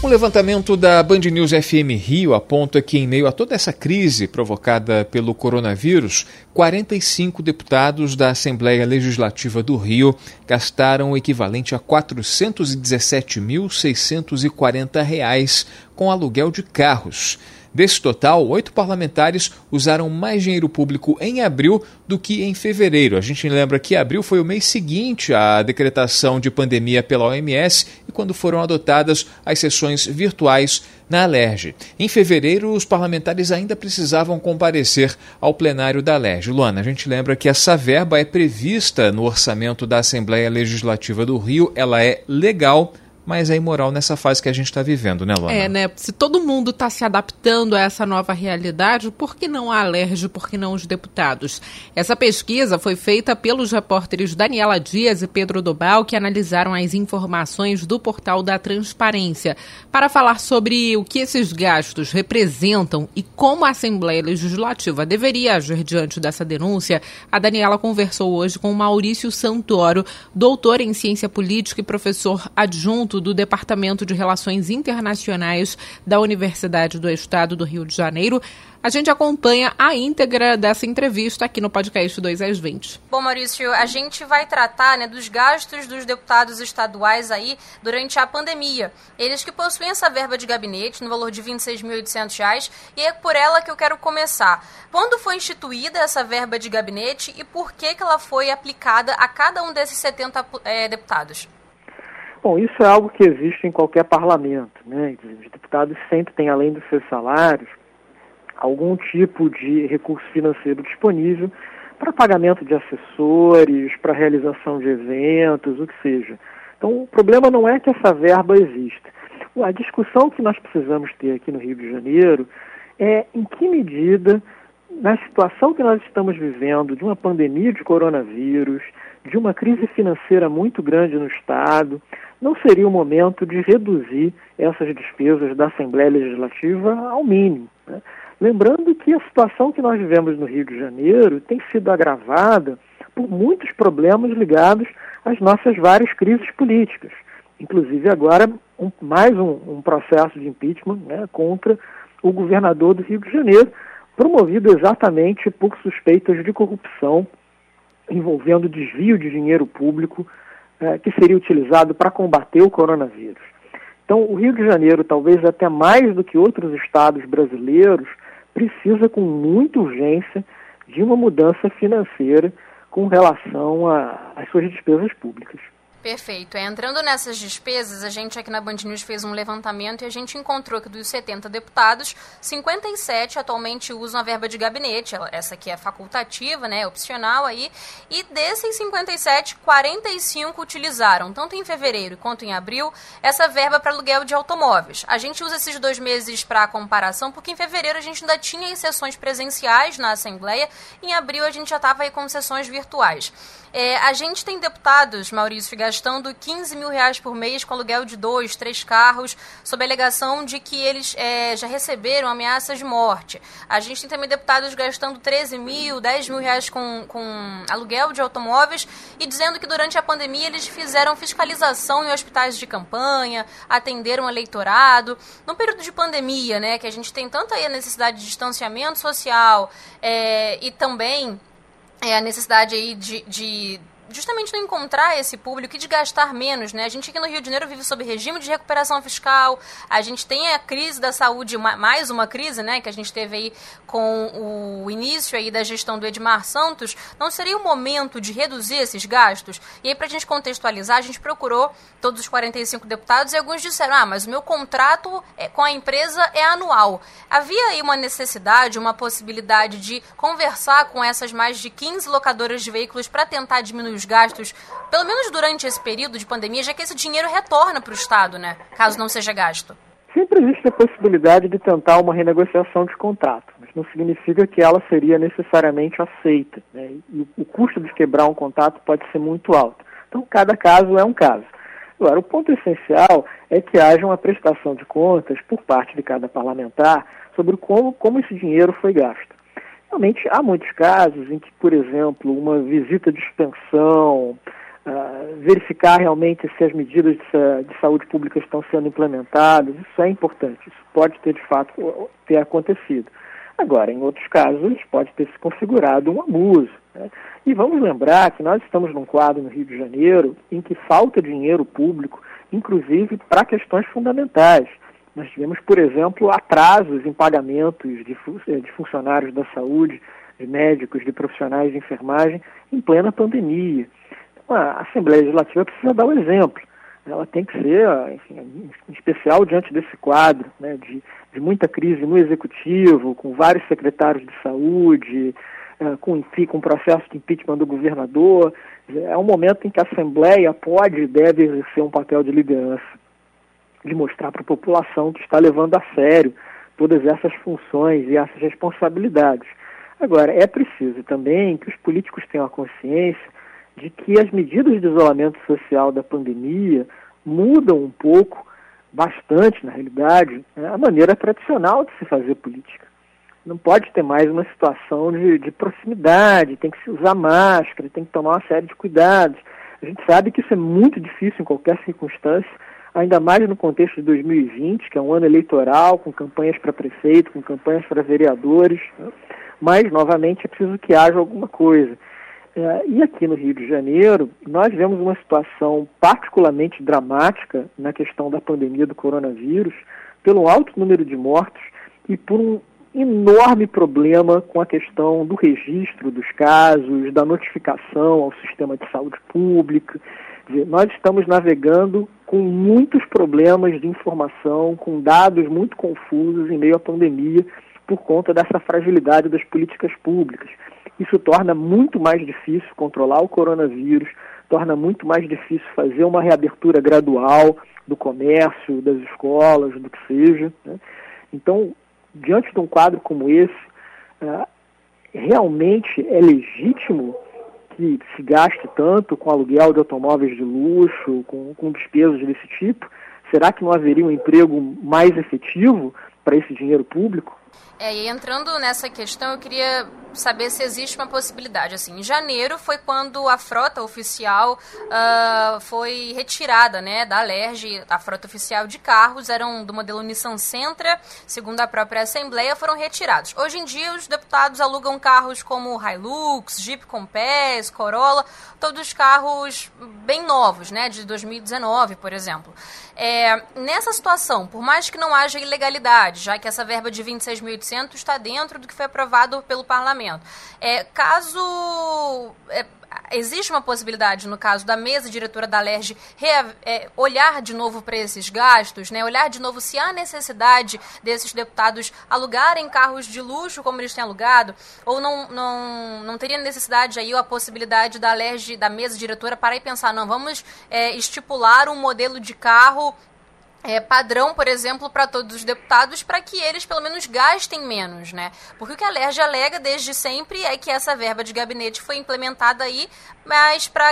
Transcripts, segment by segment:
Um levantamento da Band News FM Rio aponta que, em meio a toda essa crise provocada pelo coronavírus, 45 deputados da Assembleia Legislativa do Rio gastaram o equivalente a R$ 417.640 com aluguel de carros. Desse total, oito parlamentares usaram mais dinheiro público em abril do que em fevereiro. A gente lembra que abril foi o mês seguinte à decretação de pandemia pela OMS e quando foram adotadas as sessões virtuais na Alerj. Em fevereiro, os parlamentares ainda precisavam comparecer ao plenário da Alerj. Luana, a gente lembra que essa verba é prevista no orçamento da Assembleia Legislativa do Rio, ela é legal mas é imoral nessa fase que a gente está vivendo, né, Luana? É, né? Se todo mundo está se adaptando a essa nova realidade, por que não a Alerj, por que não os deputados? Essa pesquisa foi feita pelos repórteres Daniela Dias e Pedro Dobal, que analisaram as informações do portal da Transparência, para falar sobre o que esses gastos representam e como a Assembleia Legislativa deveria agir diante dessa denúncia. A Daniela conversou hoje com Maurício Santoro, doutor em ciência política e professor adjunto do Departamento de Relações Internacionais da Universidade do Estado do Rio de Janeiro. A gente acompanha a íntegra dessa entrevista aqui no podcast 2 às 20. Bom, Maurício, a gente vai tratar né, dos gastos dos deputados estaduais aí durante a pandemia. Eles que possuem essa verba de gabinete no valor de R$ 26.800 e é por ela que eu quero começar. Quando foi instituída essa verba de gabinete e por que, que ela foi aplicada a cada um desses 70 é, deputados? Bom, isso é algo que existe em qualquer parlamento. Né? Os deputados sempre têm, além dos seus salários, algum tipo de recurso financeiro disponível para pagamento de assessores, para realização de eventos, o que seja. Então, o problema não é que essa verba exista. A discussão que nós precisamos ter aqui no Rio de Janeiro é em que medida, na situação que nós estamos vivendo, de uma pandemia de coronavírus, de uma crise financeira muito grande no Estado, não seria o momento de reduzir essas despesas da Assembleia Legislativa ao mínimo. Né? Lembrando que a situação que nós vivemos no Rio de Janeiro tem sido agravada por muitos problemas ligados às nossas várias crises políticas. Inclusive agora um, mais um, um, processo de impeachment né, contra o governador do Rio de Janeiro, promovido exatamente por suspeitas de corrupção envolvendo desvio de dinheiro público é, que seria utilizado para combater o coronavírus. Então, o Rio de Janeiro, talvez até mais do que outros estados brasileiros, precisa com muita urgência de uma mudança financeira com relação às suas despesas públicas. Perfeito. É, entrando nessas despesas, a gente aqui na Band News fez um levantamento e a gente encontrou que dos 70 deputados, 57 atualmente usam a verba de gabinete. Essa aqui é facultativa, né, opcional aí. E desses 57, 45 utilizaram, tanto em fevereiro quanto em abril, essa verba para aluguel de automóveis. A gente usa esses dois meses para comparação, porque em fevereiro a gente ainda tinha sessões presenciais na Assembleia, em abril a gente já estava com sessões virtuais. É, a gente tem deputados, Maurício, gastando 15 mil reais por mês com aluguel de dois, três carros, sob a alegação de que eles é, já receberam ameaças de morte. A gente tem também deputados gastando 13 mil, 10 mil reais com, com aluguel de automóveis e dizendo que durante a pandemia eles fizeram fiscalização em hospitais de campanha, atenderam eleitorado. No período de pandemia, né, que a gente tem tanta necessidade de distanciamento social é, e também é, a necessidade aí de, de justamente não encontrar esse público e de gastar menos, né? A gente aqui no Rio de Janeiro vive sob regime de recuperação fiscal, a gente tem a crise da saúde, mais uma crise, né, que a gente teve aí com o início aí da gestão do Edmar Santos, não seria o momento de reduzir esses gastos? E aí, para a gente contextualizar, a gente procurou todos os 45 deputados e alguns disseram, ah, mas o meu contrato é, com a empresa é anual. Havia aí uma necessidade, uma possibilidade de conversar com essas mais de 15 locadoras de veículos para tentar diminuir os gastos, pelo menos durante esse período de pandemia, já que esse dinheiro retorna para o Estado, né? Caso não seja gasto. Sempre existe a possibilidade de tentar uma renegociação de contrato. Mas não significa que ela seria necessariamente aceita. Né? E o custo de quebrar um contato pode ser muito alto. Então, cada caso é um caso. Agora, o ponto essencial é que haja uma prestação de contas por parte de cada parlamentar sobre como, como esse dinheiro foi gasto. Realmente, há muitos casos em que, por exemplo, uma visita de expansão, uh, verificar realmente se as medidas de, de, saúde pública estão sendo implementadas, isso é importante, isso pode ter de fato ter acontecido. Agora, em outros casos, pode ter se configurado um abuso. Né? E vamos lembrar que nós estamos num quadro no Rio de Janeiro em que falta dinheiro público, inclusive para questões fundamentais. Nós tivemos, por exemplo, atrasos em pagamentos de, eh, de funcionários da saúde, de médicos, de profissionais de enfermagem, em plena pandemia. Então, a Assembleia Legislativa precisa dar o exemplo. Ela tem que ser, enfim, em especial diante desse quadro né, de, de muita crise no executivo, com vários secretários de saúde, uh, com, com processo de impeachment do governador. É um momento em que a Assembleia pode e deve exercer um papel de liderança de mostrar para a população que está levando a sério todas essas funções e essas responsabilidades. Agora, é preciso também que os políticos tenham a consciência de que as medidas de isolamento social da pandemia mudam um pouco, bastante na realidade, né, a maneira tradicional de se fazer política. Não pode ter mais uma situação de, de proximidade, tem que se usar máscara, tem que tomar uma série de cuidados. A gente sabe que isso é muito difícil em qualquer circunstância, ainda mais no contexto de 2020, que é um ano eleitoral, com campanhas para prefeito, com campanhas para vereadores, né? mas, novamente, é preciso que haja alguma coisa. É, e aqui no Rio de Janeiro, nós vemos uma situação particularmente dramática na questão da pandemia do coronavírus, pelo alto número de mortos e por um enorme problema com a questão do registro dos casos, da notificação ao sistema de saúde pública. Nós estamos navegando com muitos problemas de informação, com dados muito confusos em meio à pandemia, por conta dessa fragilidade das políticas públicas. Isso torna muito mais difícil controlar o coronavírus, torna muito mais difícil fazer uma reabertura gradual do comércio, das escolas, do que seja. Né? Então, diante de um quadro como esse, uh, realmente é legítimo que se gaste tanto com aluguel de automóveis de luxo, com, com despesas desse tipo? Será que não haveria um emprego mais efetivo para esse dinheiro público? É, e entrando nessa questão, eu queria saber se existe uma possibilidade. Assim, em janeiro foi quando a frota oficial uh, foi retirada né, da Alerj. A frota oficial de carros eram do modelo Nissan Sentra, segundo a própria Assembleia, foram retirados. Hoje em dia, os deputados alugam carros como Hilux, Jeep Compass, Corolla, todos carros bem novos, né, de 2019, por exemplo. É, nessa situação, por mais que não haja ilegalidade, já que essa verba de 26.800 está dentro do que foi aprovado pelo parlamento, é, caso é, existe uma possibilidade, no caso da mesa diretora da LERJ, é, olhar de novo para esses gastos, né? olhar de novo se há necessidade desses deputados alugarem carros de luxo como eles têm alugado, ou não, não, não teria necessidade aí a possibilidade da LERJ, da mesa diretora, parar e pensar, não, vamos é, estipular um modelo de carro é, padrão, por exemplo, para todos os deputados, para que eles pelo menos gastem menos, né? Porque o que a LERJ alega desde sempre é que essa verba de gabinete foi implementada aí, mas para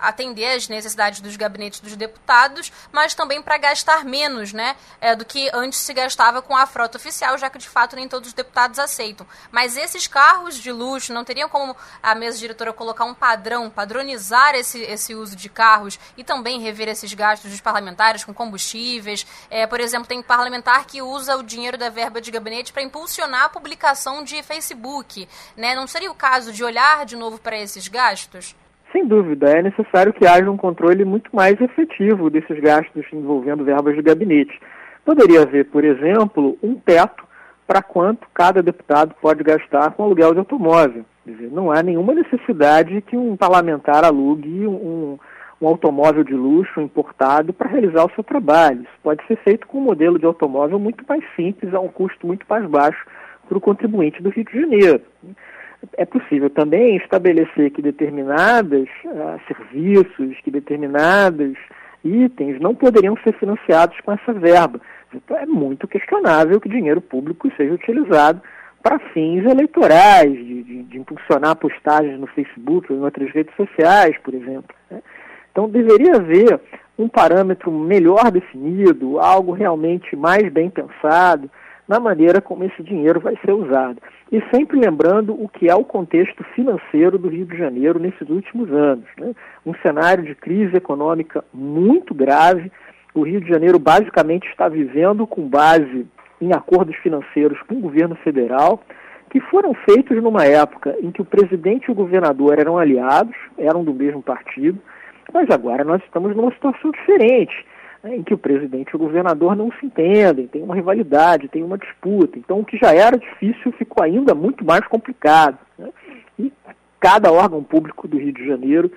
atender as necessidades dos gabinetes dos deputados, mas também para gastar menos, né? É, do que antes se gastava com a frota oficial, já que de fato nem todos os deputados aceitam. Mas esses carros de luxo não teriam como a mesa diretora colocar um padrão, padronizar esse, esse uso de carros e também rever esses gastos dos parlamentares com combustível é, por exemplo, tem parlamentar que usa o dinheiro da verba de gabinete para impulsionar a publicação de Facebook. Né? Não seria o caso de olhar de novo para esses gastos? Sem dúvida, é necessário que haja um controle muito mais efetivo desses gastos envolvendo verbas de gabinete. Poderia haver, por exemplo, um teto para quanto cada deputado pode gastar com aluguel de automóvel. Quer dizer, não há nenhuma necessidade que um parlamentar alugue um, um automóvel de luxo importado para realizar o seu trabalho. Isso pode ser feito com um modelo de automóvel muito mais simples, a um custo muito mais baixo para o contribuinte do Rio de Janeiro. É possível também estabelecer que determinados uh, serviços, que determinados itens não poderiam ser financiados com essa verba. Então é muito questionável que dinheiro público seja utilizado para fins eleitorais, de, de, de, impulsionar postagens no Facebook ou em outras redes sociais, por exemplo. Né? Então deveria haver um parâmetro melhor definido, algo realmente mais bem pensado na maneira como esse dinheiro vai ser usado. E sempre lembrando o que é o contexto financeiro do Rio de Janeiro nesses últimos anos. Né? Um cenário de crise econômica muito grave. O Rio de Janeiro basicamente está vivendo com base em acordos financeiros com o governo federal, que foram feitos numa época em que o presidente e o governador eram aliados, eram do mesmo partido, mas agora nós estamos numa situação diferente né, em que o presidente e o governador não se entendem, tem uma rivalidade, tem uma disputa. Então, o que já era difícil ficou ainda muito mais complicado. Né? E cada órgão público do Rio de Janeiro,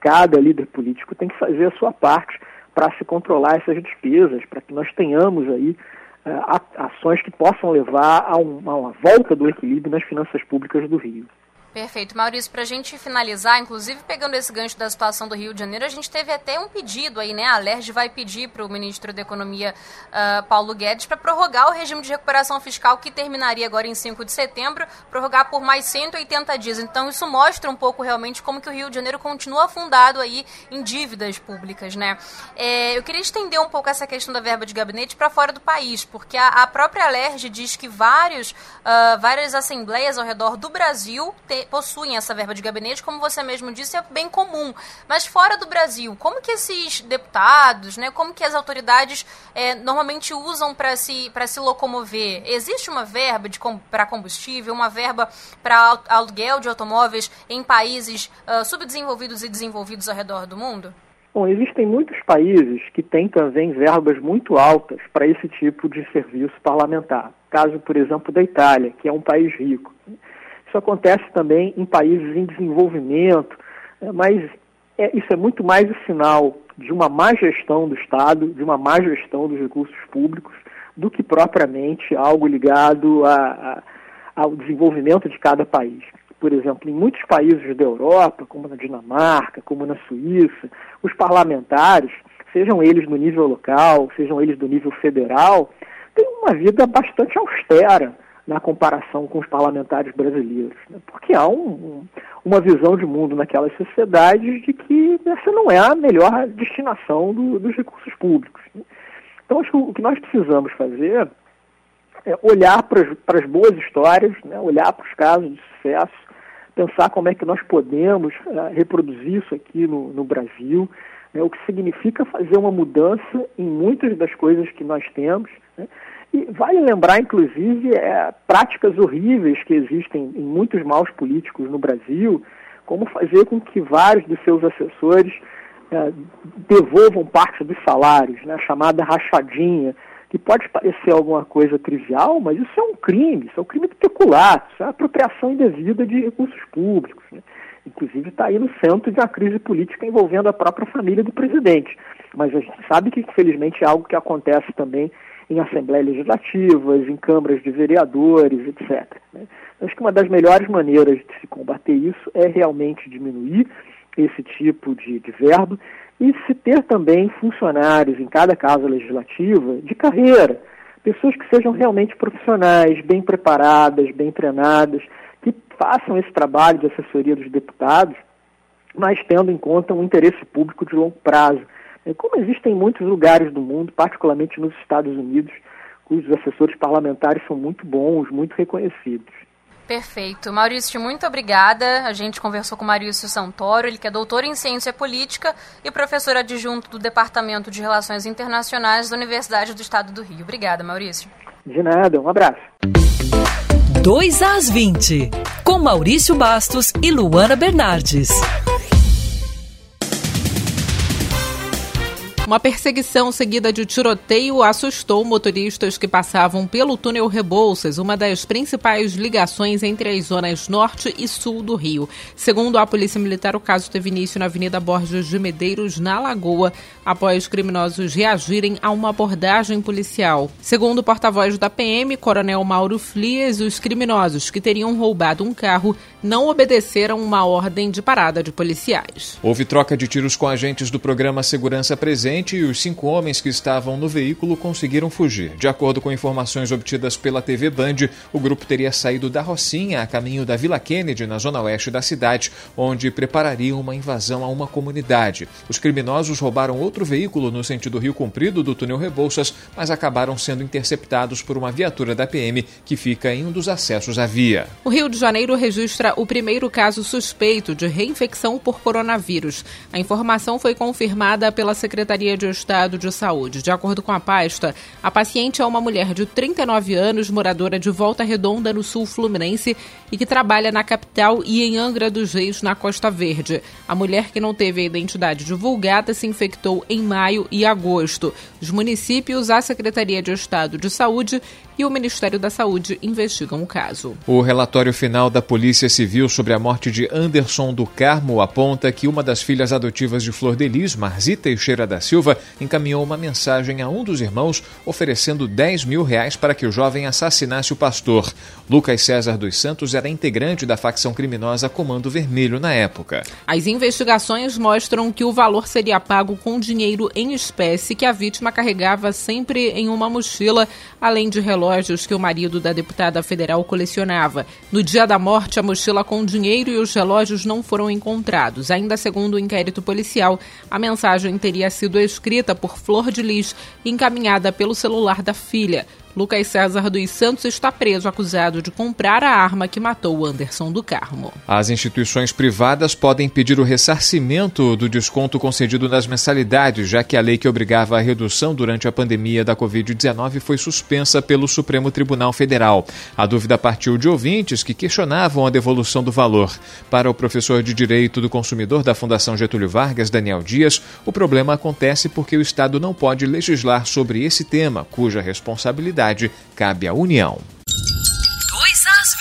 cada líder político tem que fazer a sua parte para se controlar essas despesas, para que nós tenhamos aí uh, ações que possam levar a uma volta do equilíbrio nas finanças públicas do Rio. Perfeito. Maurício, para a gente finalizar, inclusive pegando esse gancho da situação do Rio de Janeiro, a gente teve até um pedido aí, né? A LERJ vai pedir para o ministro da Economia, uh, Paulo Guedes, para prorrogar o regime de recuperação fiscal que terminaria agora em 5 de setembro, prorrogar por mais 180 dias. Então, isso mostra um pouco realmente como que o Rio de Janeiro continua afundado aí em dívidas públicas, né? É, eu queria estender um pouco essa questão da verba de gabinete para fora do país, porque a, a própria LERJ diz que vários, uh, várias assembleias ao redor do Brasil te, possuem essa verba de gabinete, como você mesmo disse, é bem comum. Mas fora do Brasil, como que esses deputados, né, como que as autoridades é, normalmente usam para se, se locomover? Existe uma verba para combustível, uma verba para aluguel de automóveis em países uh, subdesenvolvidos e desenvolvidos ao redor do mundo? Bom, existem muitos países que têm também verbas muito altas para esse tipo de serviço parlamentar. Caso, por exemplo, da Itália, que é um país rico. Isso acontece também em países em desenvolvimento, né, mas é, isso é muito mais o sinal de uma má gestão do Estado, de uma má gestão dos recursos públicos, do que propriamente algo ligado a, a, ao desenvolvimento de cada país. Por exemplo, em muitos países da Europa, como na Dinamarca, como na Suíça, os parlamentares, sejam eles no nível local, sejam eles do nível federal, têm uma vida bastante austera na comparação com os parlamentares brasileiros, né? porque há um, um, uma visão de mundo naquelas sociedades de que essa não é a melhor destinação do, dos recursos públicos. Né? Então, acho que o que nós precisamos fazer é olhar para as boas histórias, né? olhar para os casos de sucesso, pensar como é que nós podemos uh, reproduzir isso aqui no, no Brasil, né? o que significa fazer uma mudança em muitas das coisas que nós temos. Né? E vale lembrar, inclusive, é, práticas horríveis que existem em muitos maus políticos no Brasil, como fazer com que vários de seus assessores é, devolvam parte dos salários, né, chamada rachadinha, que pode parecer alguma coisa trivial, mas isso é um crime, isso é um crime de peculato, isso é apropriação indevida de recursos públicos. Né? Inclusive está aí no centro de uma crise política envolvendo a própria família do presidente. Mas a gente sabe que, infelizmente, é algo que acontece também em assembleias legislativas, em câmaras de vereadores, etc. Né? Acho que uma das melhores maneiras de se combater isso é realmente diminuir esse tipo de, de verbo e se ter também funcionários em cada casa legislativa de carreira, pessoas que sejam realmente profissionais, bem preparadas, bem treinadas, que façam esse trabalho de assessoria dos deputados, mas tendo em conta um interesse público de longo prazo como existem em muitos lugares do mundo, particularmente nos Estados Unidos, cujos assessores parlamentares são muito bons, muito reconhecidos. Perfeito. Maurício, muito obrigada. A gente conversou com Maurício Santoro, ele que é doutor em ciência política e professor adjunto do Departamento de Relações Internacionais da Universidade do Estado do Rio. Obrigada, Maurício. De nada, um abraço. 2 às 20, com Maurício Bastos e Luana Bernardes. Uma perseguição seguida de tiroteio assustou motoristas que passavam pelo túnel Rebouças, uma das principais ligações entre as zonas norte e sul do Rio. Segundo a Polícia Militar, o caso teve início na Avenida Borges de Medeiros, na Lagoa, após criminosos reagirem a uma abordagem policial. Segundo o porta-voz da PM, Coronel Mauro Flies, os criminosos que teriam roubado um carro não obedeceram uma ordem de parada de policiais. Houve troca de tiros com agentes do programa Segurança Presente acidente e os cinco homens que estavam no veículo conseguiram fugir. De acordo com informações obtidas pela TV Band, o grupo teria saído da Rocinha a caminho da Vila Kennedy, na zona oeste da cidade, onde preparariam uma invasão a uma comunidade. Os criminosos roubaram outro veículo no sentido Rio Comprido do túnel Rebouças, mas acabaram sendo interceptados por uma viatura da PM que fica em um dos acessos à via. O Rio de Janeiro registra o primeiro caso suspeito de reinfecção por coronavírus. A informação foi confirmada pela Secretaria de Estado de Saúde. De acordo com a pasta, a paciente é uma mulher de 39 anos, moradora de Volta Redonda, no sul fluminense, e que trabalha na capital e em Angra dos Reis, na Costa Verde. A mulher que não teve a identidade divulgada se infectou em maio e agosto. Os municípios, a Secretaria de Estado de Saúde e o Ministério da Saúde investigam o caso. O relatório final da Polícia Civil sobre a morte de Anderson do Carmo aponta que uma das filhas adotivas de Flor de Lis, Marzita Teixeira da Silva, encaminhou uma mensagem a um dos irmãos oferecendo 10 mil reais para que o jovem assassinasse o pastor. Lucas César dos Santos era integrante da facção criminosa Comando Vermelho na época. As investigações mostram que o valor seria pago com dinheiro em espécie que a vítima carregava sempre em uma mochila, além de relógios relógios que o marido da deputada federal colecionava. No dia da morte, a mochila com dinheiro e os relógios não foram encontrados. Ainda segundo o inquérito policial, a mensagem teria sido escrita por Flor de Lis e encaminhada pelo celular da filha. Lucas César dos Santos está preso acusado de comprar a arma que matou Anderson do Carmo. As instituições privadas podem pedir o ressarcimento do desconto concedido nas mensalidades, já que a lei que obrigava a redução durante a pandemia da Covid-19 foi suspensa pelo Supremo Tribunal Federal. A dúvida partiu de ouvintes que questionavam a devolução do valor. Para o professor de Direito do Consumidor da Fundação Getúlio Vargas, Daniel Dias, o problema acontece porque o Estado não pode legislar sobre esse tema, cuja responsabilidade responsabilidade cabe à União. 2 às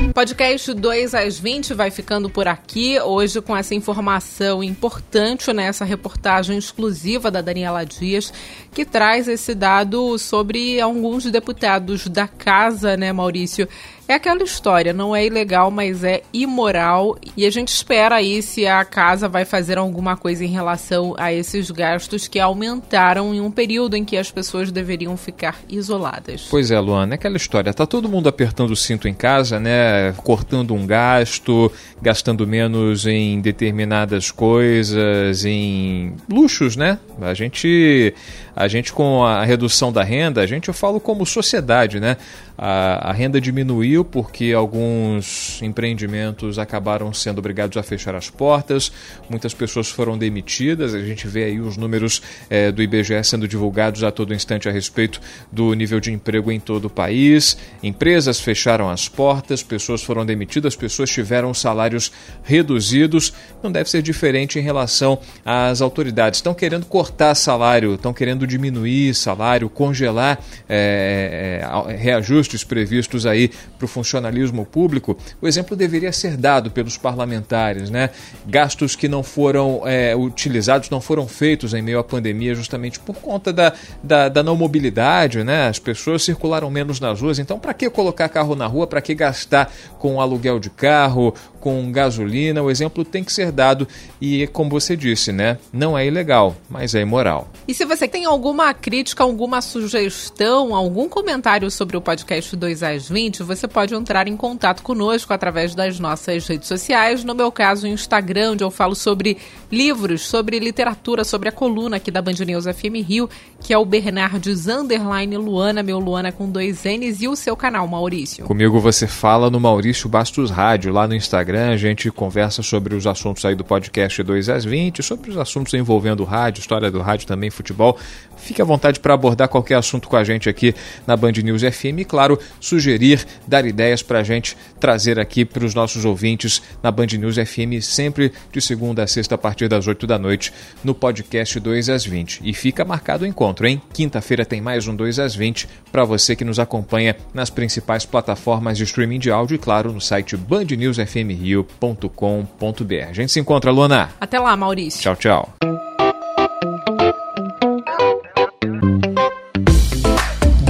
20. Podcast 2 às 20 vai ficando por aqui. Hoje, com essa informação importante nessa reportagem exclusiva da Daniela Dias, que traz esse dado sobre alguns deputados da casa, né, Maurício? É aquela história, não é ilegal, mas é imoral. E a gente espera aí se a casa vai fazer alguma coisa em relação a esses gastos que aumentaram em um período em que as pessoas deveriam ficar isoladas. Pois é, Luana, é aquela história. Tá todo mundo apertando o cinto em casa, né? Cortando um gasto, gastando menos em determinadas coisas, em luxos, né? A gente, a gente com a redução da renda, a gente eu falo como sociedade, né? A, a, renda diminuiu porque alguns empreendimentos acabaram sendo obrigados a fechar as portas, muitas pessoas foram demitidas. A gente vê aí os números é, do IBGE sendo divulgados a todo instante a respeito do nível de emprego em todo o país. Empresas fecharam as portas, pessoas foram demitidas, pessoas tiveram salários reduzidos. Não deve ser diferente em relação às autoridades. Estão querendo cortar salário, estão querendo diminuir salário, congelar é, é, reajuste ajustes previstos aí para o funcionalismo público, o exemplo deveria ser dado pelos parlamentares, né? Gastos que não foram é, utilizados, não foram feitos em meio à pandemia, justamente por conta da, da, da não mobilidade, né? As pessoas circularam menos nas ruas, então para que colocar carro na rua? Para que gastar com aluguel de carro, com gasolina? O exemplo tem que ser dado e, como você disse, né? Não é ilegal, mas é imoral. E se você tem alguma crítica, alguma sugestão, algum comentário sobre o podcast podcast 2 às 20, você pode entrar em contato conosco através das nossas redes sociais. No meu caso, o Instagram, onde eu falo sobre livros, sobre literatura, sobre a coluna aqui da Band News FM Rio, que é o Bernardes Underline Luana, meu Luana com dois N's, e o seu canal, Maurício. Comigo você fala no Maurício Bastos Rádio. Lá no Instagram a gente conversa sobre os assuntos aí do podcast 2 às 20, sobre os assuntos envolvendo rádio, história do rádio também, futebol. Fique à vontade para abordar qualquer assunto com a gente aqui na Band News FM. E, claro, sugerir, dar ideias para a gente trazer aqui para os nossos ouvintes na Band News FM, sempre de segunda a sexta, a partir das 8 da noite, no podcast 2 às 20. E fica marcado o encontro, hein? Quinta-feira tem mais um 2 às 20 para você que nos acompanha nas principais plataformas de streaming de áudio e, claro, no site bandnewsfmrio.com.br. A gente se encontra, Luana. Até lá, Maurício. Tchau, tchau.